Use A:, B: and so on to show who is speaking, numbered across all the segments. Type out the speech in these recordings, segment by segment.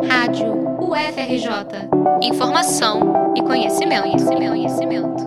A: Rádio UFRJ. Informação e conhecimento, conhecimento, conhecimento.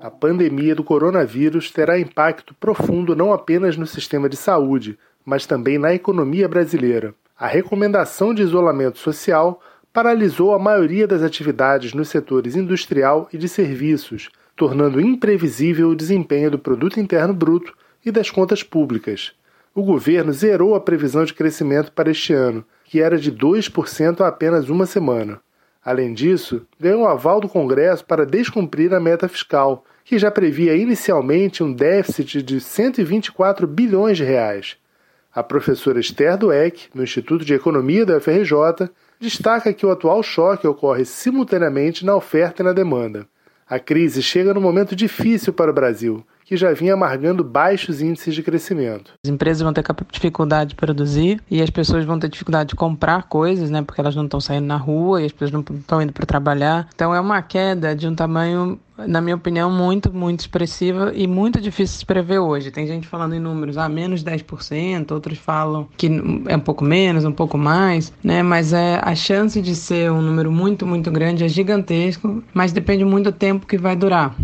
B: A pandemia do coronavírus terá impacto profundo não apenas no sistema de saúde, mas também na economia brasileira. A recomendação de isolamento social paralisou a maioria das atividades nos setores industrial e de serviços, tornando imprevisível o desempenho do produto interno bruto e das contas públicas. O governo zerou a previsão de crescimento para este ano, que era de 2% há apenas uma semana. Além disso, ganhou o aval do Congresso para descumprir a meta fiscal, que já previa inicialmente um déficit de 124 bilhões de reais. A professora Esther Dueck, no Instituto de Economia da UFRJ, destaca que o atual choque ocorre simultaneamente na oferta e na demanda. A crise chega num momento difícil para o Brasil, que já vinha amargando baixos índices de crescimento.
C: As empresas vão ter dificuldade de produzir e as pessoas vão ter dificuldade de comprar coisas, né? Porque elas não estão saindo na rua e as pessoas não estão indo para trabalhar. Então é uma queda de um tamanho na minha opinião, muito, muito expressiva e muito difícil de prever hoje. Tem gente falando em números, ah, menos 10%, outros falam que é um pouco menos, um pouco mais, né? Mas é, a chance de ser um número muito, muito grande é gigantesco, mas depende muito do tempo que vai durar.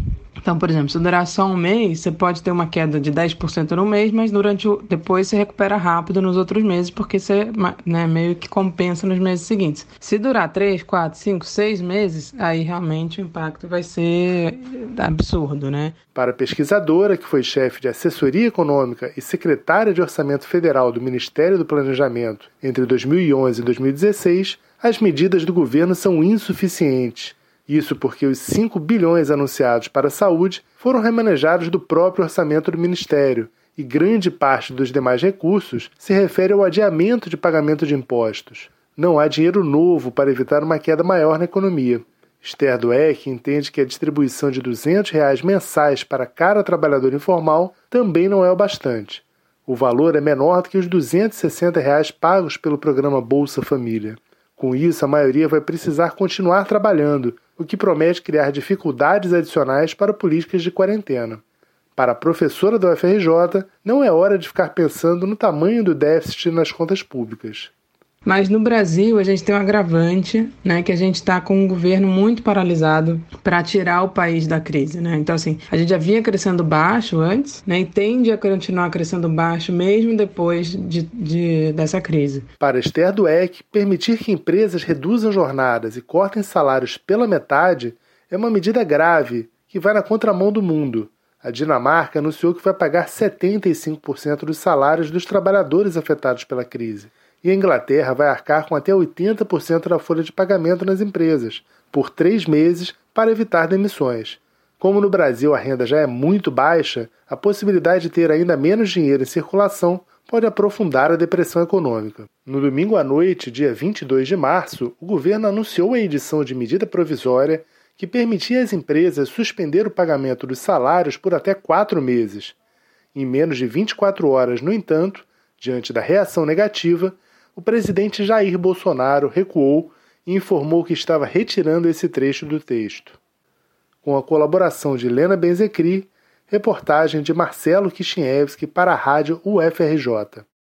C: Então, por exemplo, se durar só um mês, você pode ter uma queda de 10% no mês, mas durante o, depois você recupera rápido nos outros meses, porque você né, meio que compensa nos meses seguintes. Se durar 3, 4, 5, 6 meses, aí realmente o impacto vai ser absurdo, né?
B: Para a pesquisadora, que foi chefe de assessoria econômica e secretária de Orçamento Federal do Ministério do Planejamento entre 2011 e 2016, as medidas do governo são insuficientes isso porque os 5 bilhões anunciados para a saúde foram remanejados do próprio orçamento do Ministério, e grande parte dos demais recursos se refere ao adiamento de pagamento de impostos. Não há dinheiro novo para evitar uma queda maior na economia. Esther Dueck entende que a distribuição de 200 reais mensais para cada trabalhador informal também não é o bastante. O valor é menor do que os 260 reais pagos pelo programa Bolsa Família. Com isso, a maioria vai precisar continuar trabalhando, o que promete criar dificuldades adicionais para políticas de quarentena. Para a professora da UFRJ, não é hora de ficar pensando no tamanho do déficit nas contas públicas.
C: Mas no Brasil a gente tem um agravante, né, que a gente está com um governo muito paralisado para tirar o país da crise, né? Então assim, a gente já vinha crescendo baixo antes, né, e tende a continuar crescendo baixo mesmo depois de, de dessa crise.
B: Para Esther Dueck, permitir que empresas reduzam jornadas e cortem salários pela metade é uma medida grave que vai na contramão do mundo. A Dinamarca anunciou que vai pagar 75% dos salários dos trabalhadores afetados pela crise e a Inglaterra vai arcar com até 80% da folha de pagamento nas empresas, por três meses, para evitar demissões. Como no Brasil a renda já é muito baixa, a possibilidade de ter ainda menos dinheiro em circulação pode aprofundar a depressão econômica. No domingo à noite, dia 22 de março, o governo anunciou a edição de medida provisória que permitia às empresas suspender o pagamento dos salários por até quatro meses. Em menos de 24 horas, no entanto, diante da reação negativa, o presidente Jair Bolsonaro recuou e informou que estava retirando esse trecho do texto. Com a colaboração de Helena Benzecri, reportagem de Marcelo Kishinevski para a rádio UFRJ.